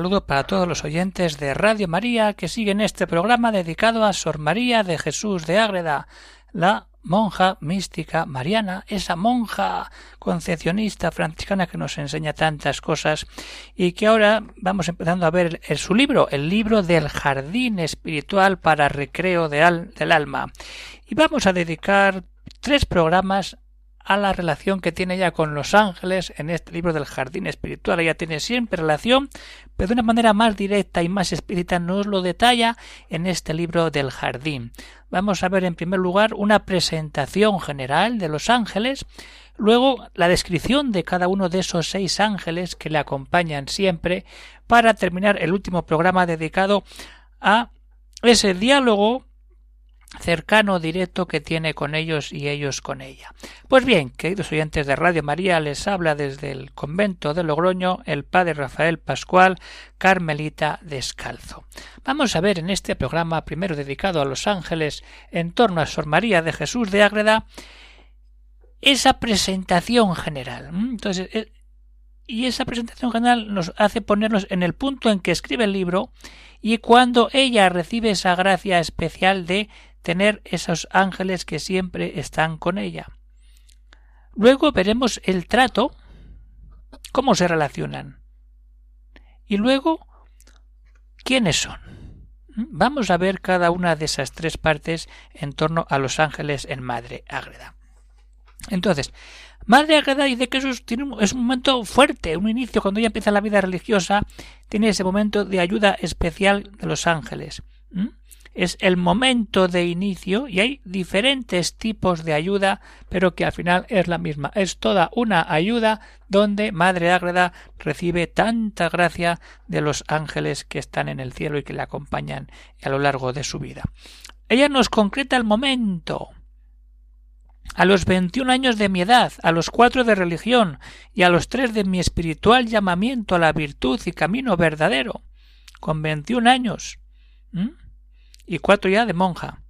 Saludo para todos los oyentes de Radio María que siguen este programa dedicado a Sor María de Jesús de Ágreda, la monja mística mariana, esa monja concepcionista franciscana que nos enseña tantas cosas y que ahora vamos empezando a ver su libro, el libro del jardín espiritual para recreo del alma. Y vamos a dedicar tres programas a la relación que tiene ella con los ángeles en este libro del jardín espiritual. Ella tiene siempre relación, pero de una manera más directa y más espírita nos lo detalla en este libro del jardín. Vamos a ver en primer lugar una presentación general de los ángeles, luego la descripción de cada uno de esos seis ángeles que le acompañan siempre, para terminar el último programa dedicado a ese diálogo cercano directo que tiene con ellos y ellos con ella. Pues bien, queridos oyentes de Radio María, les habla desde el convento de Logroño el padre Rafael Pascual, Carmelita Descalzo. Vamos a ver en este programa, primero dedicado a los ángeles, en torno a Sor María de Jesús de Ágreda, esa presentación general. Entonces, eh, y esa presentación general nos hace ponernos en el punto en que escribe el libro y cuando ella recibe esa gracia especial de tener esos ángeles que siempre están con ella. Luego veremos el trato, cómo se relacionan. Y luego, ¿quiénes son? Vamos a ver cada una de esas tres partes en torno a los ángeles en Madre Ágreda. Entonces, Madre Ágreda dice que eso es un momento fuerte, un inicio cuando ella empieza la vida religiosa, tiene ese momento de ayuda especial de los ángeles es el momento de inicio y hay diferentes tipos de ayuda, pero que al final es la misma. Es toda una ayuda donde Madre Ágreda recibe tanta gracia de los ángeles que están en el cielo y que le acompañan a lo largo de su vida. Ella nos concreta el momento. A los veintiún años de mi edad, a los cuatro de religión y a los tres de mi espiritual llamamiento a la virtud y camino verdadero. Con veintiún años y cuatro ya de monja,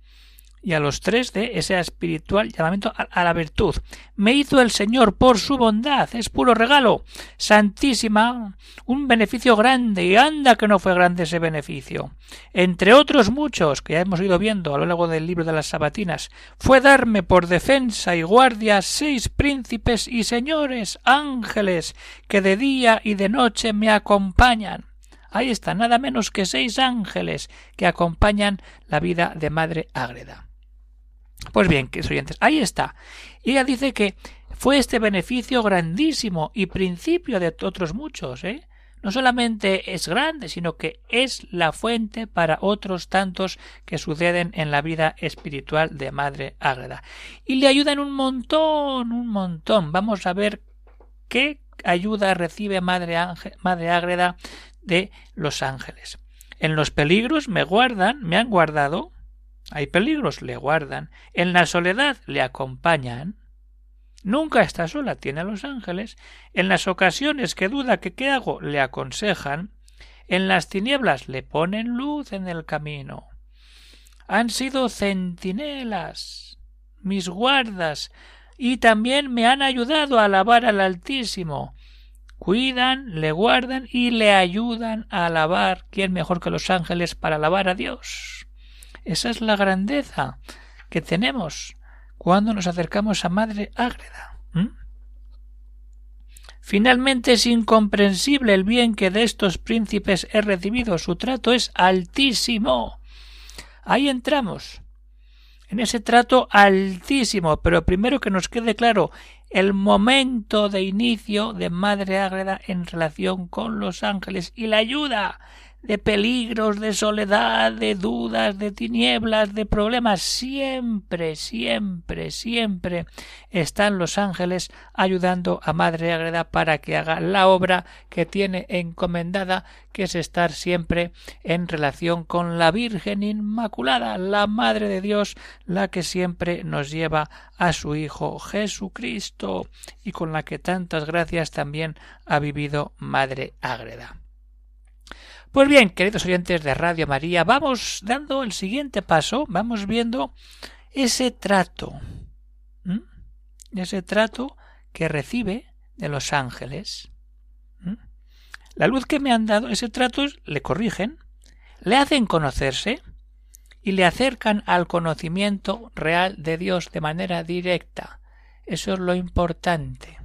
y a los tres de ese espiritual llamamiento a, la virtud. Me hizo el Señor por su bondad, es puro regalo, santísima, un beneficio grande, y anda que no fue grande ese beneficio. Entre otros muchos, que ya hemos ido viendo a lo largo del libro de las sabatinas, fue darme por defensa y guardia seis príncipes y señores ángeles que de día y de noche me acompañan Ahí está, nada menos que seis ángeles que acompañan la vida de Madre Ágreda. Pues bien, que oyentes, ahí está. Y ella dice que fue este beneficio grandísimo y principio de otros muchos, ¿eh? No solamente es grande, sino que es la fuente para otros tantos que suceden en la vida espiritual de Madre Ágreda. Y le ayudan un montón, un montón. Vamos a ver qué ayuda recibe Madre, Madre Ágreda de los ángeles. En los peligros me guardan, me han guardado. Hay peligros, le guardan. En la soledad le acompañan. Nunca está sola, tiene a los ángeles. En las ocasiones que duda que qué hago, le aconsejan. En las tinieblas le ponen luz en el camino. Han sido centinelas, mis guardas, y también me han ayudado a alabar al Altísimo cuidan, le guardan y le ayudan a alabar. ¿Quién mejor que los ángeles para alabar a Dios? Esa es la grandeza que tenemos cuando nos acercamos a Madre Ágreda. Finalmente es incomprensible el bien que de estos príncipes he recibido. Su trato es altísimo. Ahí entramos. En ese trato altísimo. Pero primero que nos quede claro, el momento de inicio de Madre Ágreda en relación con los ángeles y la ayuda de peligros, de soledad, de dudas, de tinieblas, de problemas, siempre, siempre, siempre están los ángeles ayudando a Madre Agreda para que haga la obra que tiene encomendada, que es estar siempre en relación con la Virgen Inmaculada, la Madre de Dios, la que siempre nos lleva a su Hijo Jesucristo y con la que tantas gracias también ha vivido Madre Ágreda. Pues bien, queridos oyentes de Radio María, vamos dando el siguiente paso, vamos viendo ese trato, ese trato que recibe de los ángeles. La luz que me han dado, ese trato le corrigen, le hacen conocerse y le acercan al conocimiento real de Dios de manera directa. Eso es lo importante.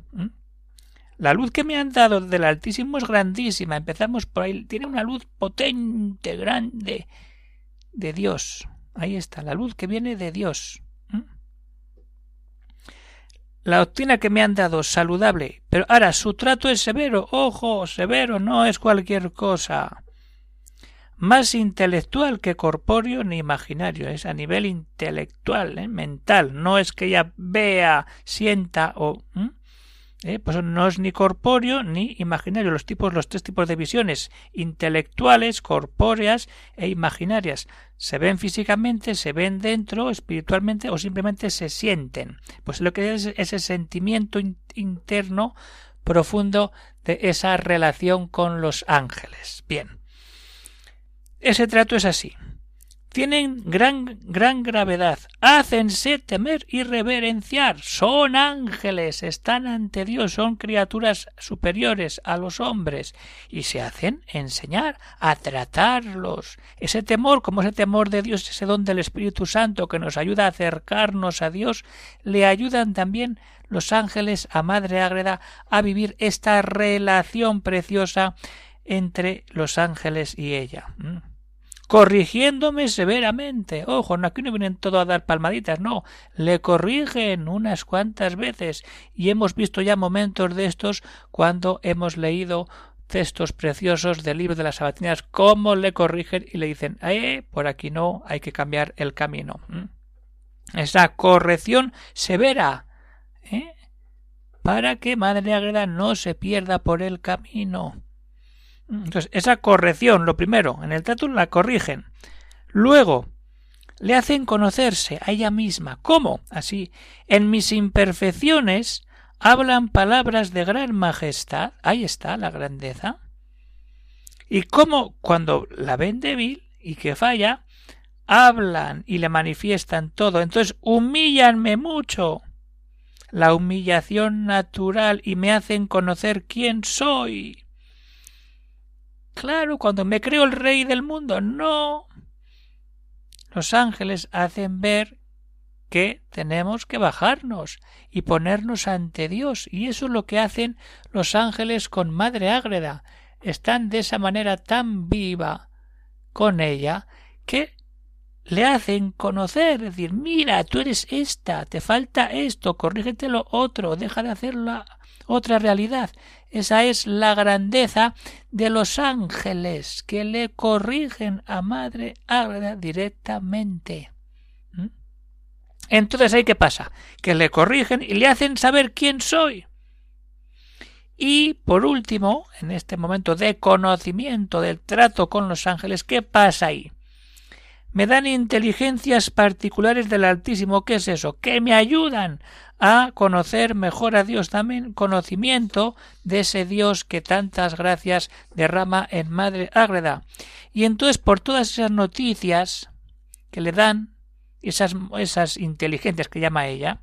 La luz que me han dado del Altísimo es grandísima. Empezamos por ahí. Tiene una luz potente, grande, de Dios. Ahí está, la luz que viene de Dios. La doctrina que me han dado saludable, pero ahora su trato es severo. Ojo, severo, no es cualquier cosa. Más intelectual que corpóreo ni imaginario, es a nivel intelectual, ¿eh? mental. No es que ella vea, sienta o. ¿eh? pues no es ni corpóreo ni imaginario. Los tipos, los tres tipos de visiones, intelectuales, corpóreas e imaginarias, se ven físicamente, se ven dentro, espiritualmente o simplemente se sienten. Pues lo que es ese sentimiento interno profundo de esa relación con los ángeles. Bien. Ese trato es así tienen gran, gran gravedad, hácense temer y reverenciar, son ángeles, están ante Dios, son criaturas superiores a los hombres, y se hacen enseñar a tratarlos. Ese temor, como ese temor de Dios, ese don del Espíritu Santo que nos ayuda a acercarnos a Dios, le ayudan también los ángeles a Madre Ágreda a vivir esta relación preciosa entre los ángeles y ella. ¿Mm? Corrigiéndome severamente. Ojo, no, aquí no vienen todo a dar palmaditas, no, le corrigen unas cuantas veces y hemos visto ya momentos de estos cuando hemos leído textos preciosos del libro de las sabatinas, cómo le corrigen y le dicen, eh, por aquí no, hay que cambiar el camino. Esa corrección severa, ¿eh? para que Madre Agreda no se pierda por el camino. Entonces, esa corrección, lo primero, en el trato la corrigen. Luego, le hacen conocerse a ella misma. ¿Cómo? Así, en mis imperfecciones hablan palabras de gran majestad. Ahí está la grandeza. Y cómo cuando la ven débil y que falla, hablan y le manifiestan todo. Entonces, humíllanme mucho. La humillación natural y me hacen conocer quién soy. Claro, cuando me creo el rey del mundo, no. Los ángeles hacen ver que tenemos que bajarnos y ponernos ante Dios, y eso es lo que hacen los ángeles con Madre Ágreda. Están de esa manera tan viva con ella que le hacen conocer, decir, mira, tú eres esta, te falta esto, corrígete lo otro, deja de hacerlo otra realidad. Esa es la grandeza de los ángeles que le corrigen a Madre Ágreda directamente. ¿Mm? Entonces ahí qué pasa? Que le corrigen y le hacen saber quién soy. Y por último, en este momento de conocimiento del trato con los ángeles, ¿qué pasa ahí? Me dan inteligencias particulares del Altísimo. ¿Qué es eso? Que me ayudan a conocer mejor a Dios, también conocimiento de ese Dios que tantas gracias derrama en Madre Ágreda. Y entonces por todas esas noticias que le dan, esas, esas inteligencias que llama ella,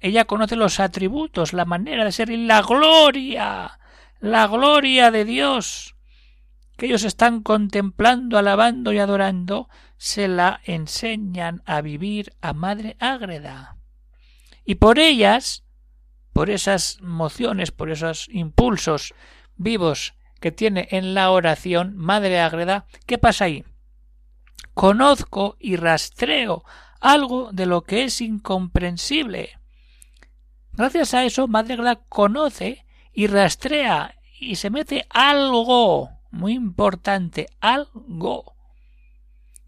ella conoce los atributos, la manera de ser y la gloria, la gloria de Dios que ellos están contemplando, alabando y adorando, se la enseñan a vivir a Madre Ágreda. Y por ellas, por esas mociones, por esos impulsos vivos que tiene en la oración Madre Ágreda, ¿qué pasa ahí? Conozco y rastreo algo de lo que es incomprensible. Gracias a eso, Madre Ágreda conoce y rastrea y se mete algo muy importante, algo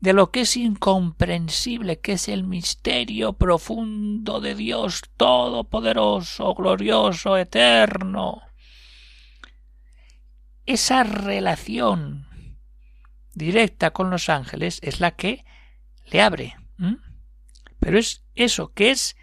de lo que es incomprensible, que es el misterio profundo de Dios Todopoderoso, glorioso, eterno. Esa relación directa con los ángeles es la que le abre. Pero es eso, que es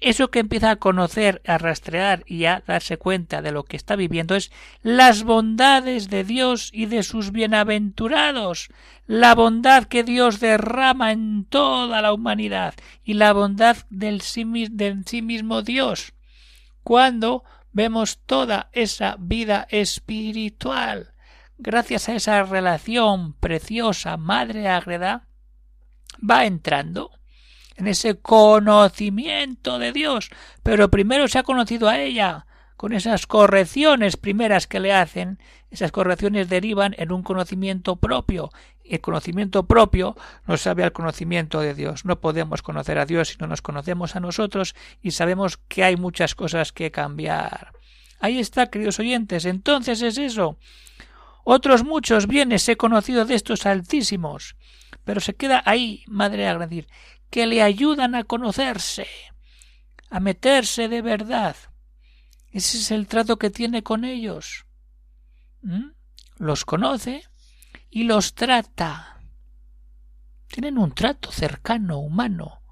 eso que empieza a conocer, a rastrear y a darse cuenta de lo que está viviendo es las bondades de Dios y de sus bienaventurados, la bondad que Dios derrama en toda la humanidad y la bondad del sí, del sí mismo Dios. Cuando vemos toda esa vida espiritual, gracias a esa relación preciosa madre ágreda, va entrando en ese conocimiento de Dios, pero primero se ha conocido a ella, con esas correcciones primeras que le hacen, esas correcciones derivan en un conocimiento propio. El conocimiento propio nos sabe al conocimiento de Dios. No podemos conocer a Dios si no nos conocemos a nosotros y sabemos que hay muchas cosas que cambiar. Ahí está, queridos oyentes. Entonces es eso. Otros muchos bienes he conocido de estos altísimos. Pero se queda ahí, madre agradir que le ayudan a conocerse, a meterse de verdad. Ese es el trato que tiene con ellos. ¿Mm? Los conoce y los trata. Tienen un trato cercano, humano,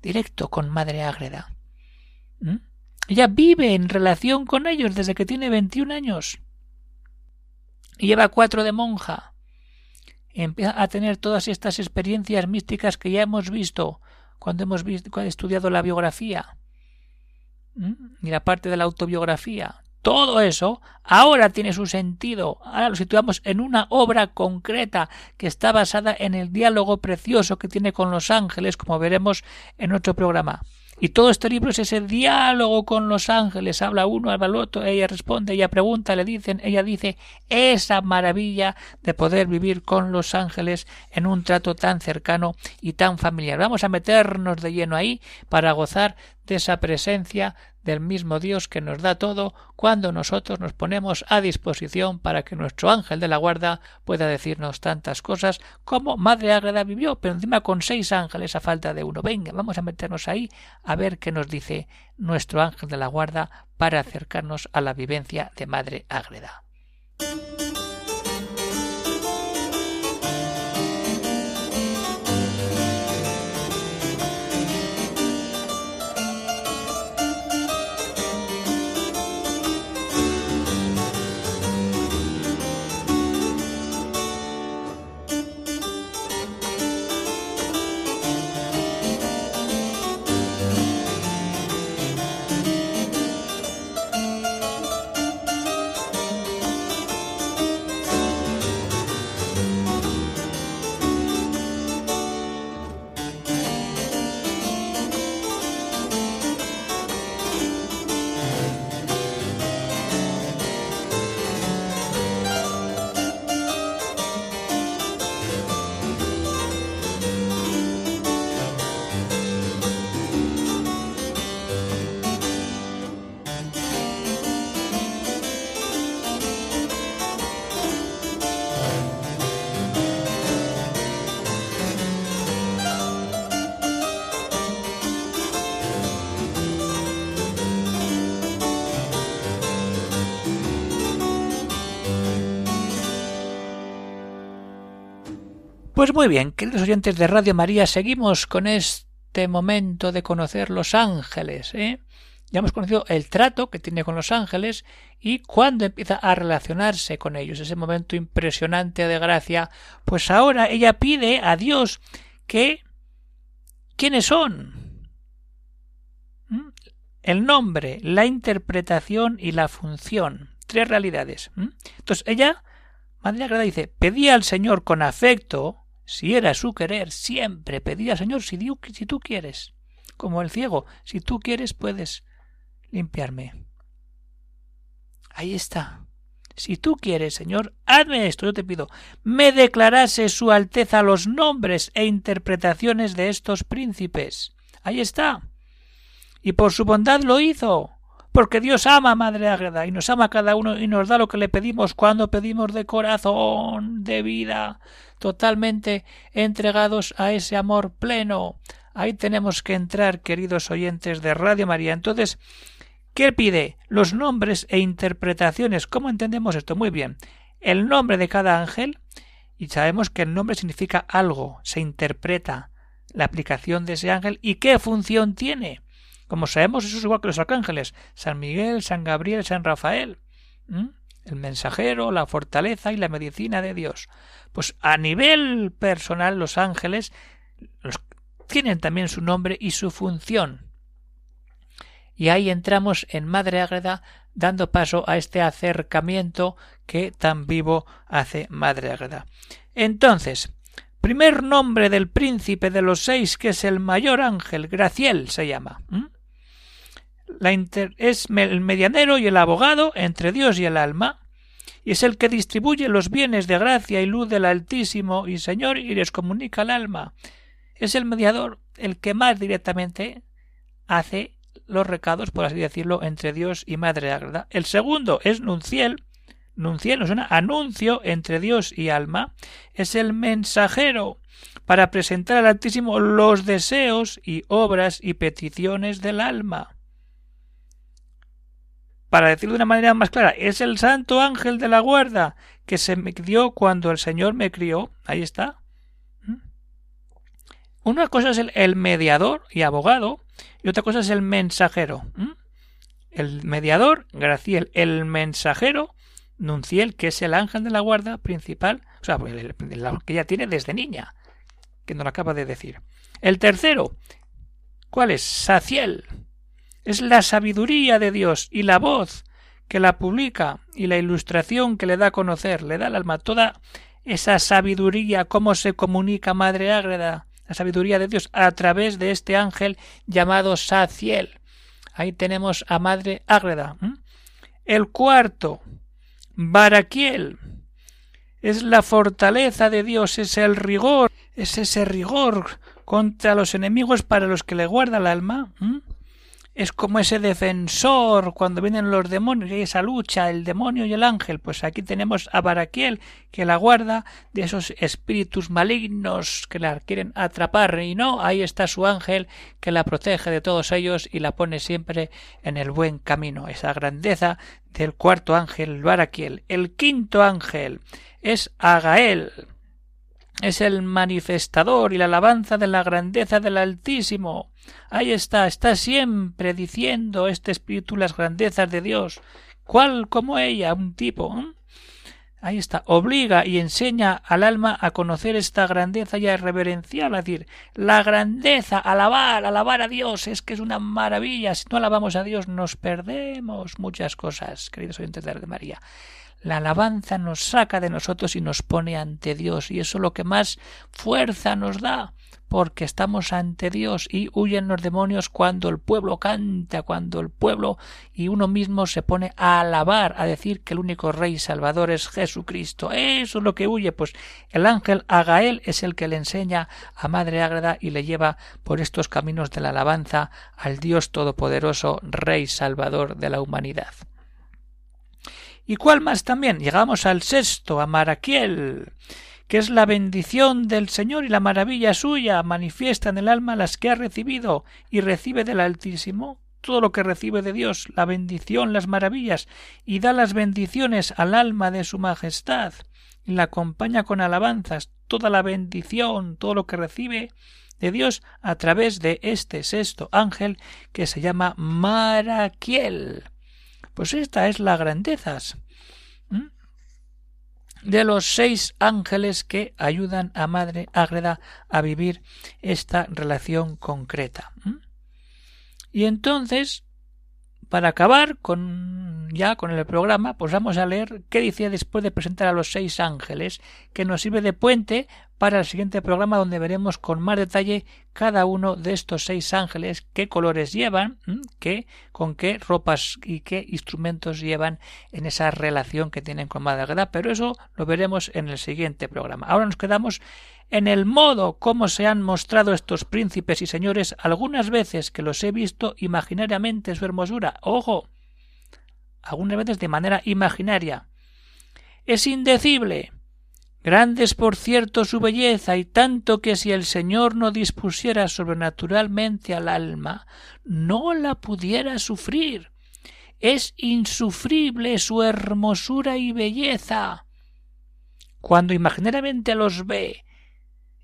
directo con Madre Ágreda. ¿Mm? Ella vive en relación con ellos desde que tiene veintiún años. Y lleva cuatro de monja empieza a tener todas estas experiencias místicas que ya hemos visto cuando hemos visto, estudiado la biografía y la parte de la autobiografía. Todo eso ahora tiene su sentido. Ahora lo situamos en una obra concreta que está basada en el diálogo precioso que tiene con los ángeles, como veremos en otro programa. Y todo este libro es ese diálogo con los ángeles. Habla uno, el otro, ella responde, ella pregunta, le dicen, ella dice esa maravilla de poder vivir con los ángeles en un trato tan cercano y tan familiar. Vamos a meternos de lleno ahí para gozar de esa presencia del mismo Dios que nos da todo cuando nosotros nos ponemos a disposición para que nuestro ángel de la guarda pueda decirnos tantas cosas como Madre Ágreda vivió, pero encima con seis ángeles a falta de uno. Venga, vamos a meternos ahí a ver qué nos dice nuestro ángel de la guarda para acercarnos a la vivencia de Madre Ágreda. Pues muy bien, queridos oyentes de Radio María, seguimos con este momento de conocer los ángeles. ¿eh? Ya hemos conocido el trato que tiene con los ángeles y cuando empieza a relacionarse con ellos, ese momento impresionante de gracia, pues ahora ella pide a Dios que ¿quiénes son? ¿Mm? El nombre, la interpretación y la función. Tres realidades. Entonces ella, Madre Agrada, dice, pedía al Señor con afecto si era su querer, siempre pedía Señor, si, si tú quieres, como el ciego, si tú quieres puedes limpiarme. Ahí está. Si tú quieres, Señor, hazme esto, yo te pido, me declarase su Alteza los nombres e interpretaciones de estos príncipes. Ahí está. Y por su bondad lo hizo, porque Dios ama a Madre Ágreda y nos ama a cada uno y nos da lo que le pedimos cuando pedimos de corazón, de vida, totalmente entregados a ese amor pleno. Ahí tenemos que entrar, queridos oyentes de Radio María. Entonces, ¿qué pide? Los nombres e interpretaciones. ¿Cómo entendemos esto? Muy bien. El nombre de cada ángel, y sabemos que el nombre significa algo, se interpreta la aplicación de ese ángel y qué función tiene. Como sabemos, eso es igual que los arcángeles, San Miguel, San Gabriel, San Rafael. El mensajero, la fortaleza y la medicina de Dios. Pues a nivel personal, los ángeles tienen también su nombre y su función. Y ahí entramos en Madre Ágreda dando paso a este acercamiento que tan vivo hace Madre Ágreda. Entonces, primer nombre del príncipe de los seis, que es el mayor ángel, Graciel se llama. Es el medianero y el abogado entre Dios y el alma, y es el que distribuye los bienes de gracia y luz del Altísimo y Señor y les comunica al alma. Es el mediador, el que más directamente hace los recados, por así decirlo, entre Dios y Madre Ágreda. El segundo es Nunciel, Nunciel nos suena anuncio entre Dios y alma, es el mensajero para presentar al Altísimo los deseos y obras y peticiones del alma. Para decirlo de una manera más clara, es el santo ángel de la guarda que se me dio cuando el Señor me crió. Ahí está. ¿Mm? Una cosa es el, mediador y abogado, y otra cosa es el mensajero. ¿Mm? El mediador, Graciel, el mensajero, Nunciel, que es el ángel de la guarda principal, o sea, el, que ella tiene desde niña, que nos lo acaba de decir. El tercero, ¿cuál es? Saciel. Es la sabiduría de Dios y la voz que la publica y la ilustración que le da a conocer, le da al alma toda esa sabiduría, cómo se comunica Madre Ágreda, la sabiduría de Dios, a través de este ángel llamado Saciel. Ahí tenemos a Madre Ágreda. El cuarto, Baraquiel. Es la fortaleza de Dios, es el rigor, es ese rigor contra los enemigos para los que le guarda el alma es como ese defensor cuando vienen los demonios y esa lucha, el demonio y el ángel. Pues aquí tenemos a Baraquiel que la guarda de esos espíritus malignos que la quieren atrapar. Y no, ahí está su ángel que la protege de todos ellos y la pone siempre en el buen camino. Esa grandeza del cuarto ángel, Baraquiel. El quinto ángel es Agael es el manifestador y la alabanza de la grandeza del Altísimo. Ahí está, está siempre diciendo este espíritu las grandezas de Dios. ¿Cuál como ella? Un tipo. Ahí está, obliga y enseña al alma a conocer esta grandeza y a reverenciarla, es decir, la grandeza, alabar, alabar a Dios, es que es una maravilla. Si no alabamos a Dios, nos perdemos muchas cosas, queridos oyentes de María. La alabanza nos saca de nosotros y nos pone ante Dios, y eso es lo que más fuerza nos da, porque estamos ante Dios y huyen los demonios cuando el pueblo canta, cuando el pueblo y uno mismo se pone a alabar, a decir que el único Rey Salvador es Jesucristo. Eso es lo que huye, pues el ángel Agael es el que le enseña a Madre Ágreda y le lleva por estos caminos de la alabanza al Dios Todopoderoso, Rey Salvador de la humanidad. ¿Y cuál más también? Llegamos al sexto, a Maraquiel, que es la bendición del Señor y la maravilla suya, manifiesta en el alma las que ha recibido y recibe del Altísimo. Todo lo que recibe de Dios, la bendición, las maravillas, y da las bendiciones al alma de su majestad, y la acompaña con alabanzas, toda la bendición, todo lo que recibe de Dios a través de este sexto ángel que se llama Maraquiel. Pues esta es la grandeza de los seis ángeles que ayudan a Madre Ágreda a vivir esta relación concreta. Y entonces, para acabar con ya con el programa, pues vamos a leer qué dice después de presentar a los seis ángeles, que nos sirve de puente para el siguiente programa donde veremos con más detalle cada uno de estos seis ángeles, qué colores llevan, qué, con qué ropas y qué instrumentos llevan en esa relación que tienen con Madre Agueda, pero eso lo veremos en el siguiente programa. Ahora nos quedamos en el modo como se han mostrado estos príncipes y señores algunas veces que los he visto imaginariamente su hermosura. Ojo, algunas veces de manera imaginaria. Es indecible. Grande es por cierto su belleza, y tanto que si el Señor no dispusiera sobrenaturalmente al alma, no la pudiera sufrir. Es insufrible su hermosura y belleza. Cuando imaginariamente los ve,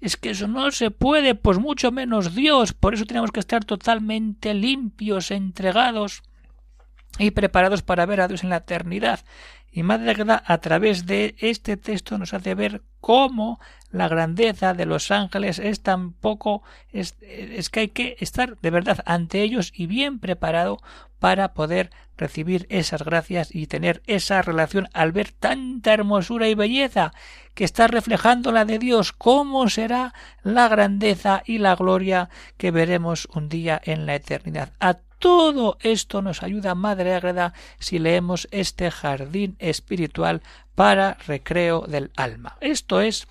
es que eso no se puede, pues mucho menos Dios. Por eso tenemos que estar totalmente limpios, entregados y preparados para ver a Dios en la eternidad. Y Madre Agueda, a través de este texto, nos hace ver cómo la grandeza de los ángeles es tan poco, es, es, que hay que estar de verdad ante ellos y bien preparado para poder recibir esas gracias y tener esa relación al ver tanta hermosura y belleza que está reflejando la de Dios, cómo será la grandeza y la gloria que veremos un día en la eternidad. Todo esto nos ayuda Madre Ágreda si leemos este jardín espiritual para recreo del alma. Esto es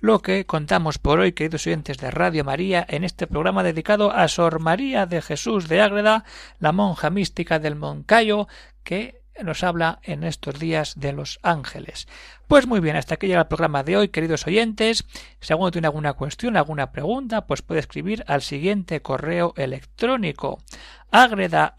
lo que contamos por hoy, queridos oyentes de Radio María, en este programa dedicado a Sor María de Jesús de Ágreda, la monja mística del Moncayo, que nos habla en estos días de los ángeles. Pues muy bien, hasta aquí llega el programa de hoy, queridos oyentes. Si alguno tiene alguna cuestión, alguna pregunta, pues puede escribir al siguiente correo electrónico agreda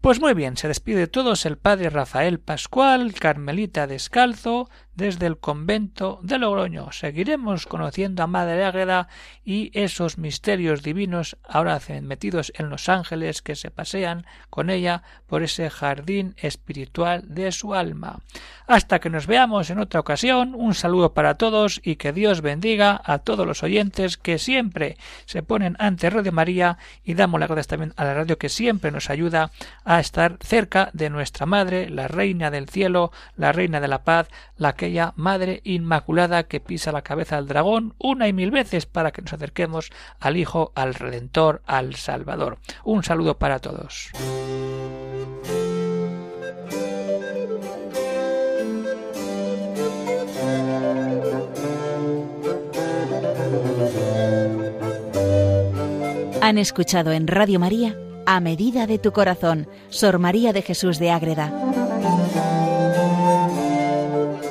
Pues muy bien, se despide de todos el padre Rafael Pascual, Carmelita Descalzo, desde el convento de Logroño. Seguiremos conociendo a Madre Águeda y esos misterios divinos ahora metidos en los ángeles que se pasean con ella por ese jardín espiritual de su alma. Hasta que nos veamos en otra ocasión, un saludo para todos y que Dios bendiga a todos los oyentes que siempre se ponen ante Radio María y damos las gracias también a la radio que siempre nos ayuda a estar cerca de nuestra Madre, la Reina del Cielo, la Reina de la Paz, la aquella Madre Inmaculada que pisa la cabeza al dragón una y mil veces para que nos acerquemos al Hijo, al Redentor, al Salvador. Un saludo para todos. Han escuchado en Radio María A medida de tu corazón, Sor María de Jesús de Ágreda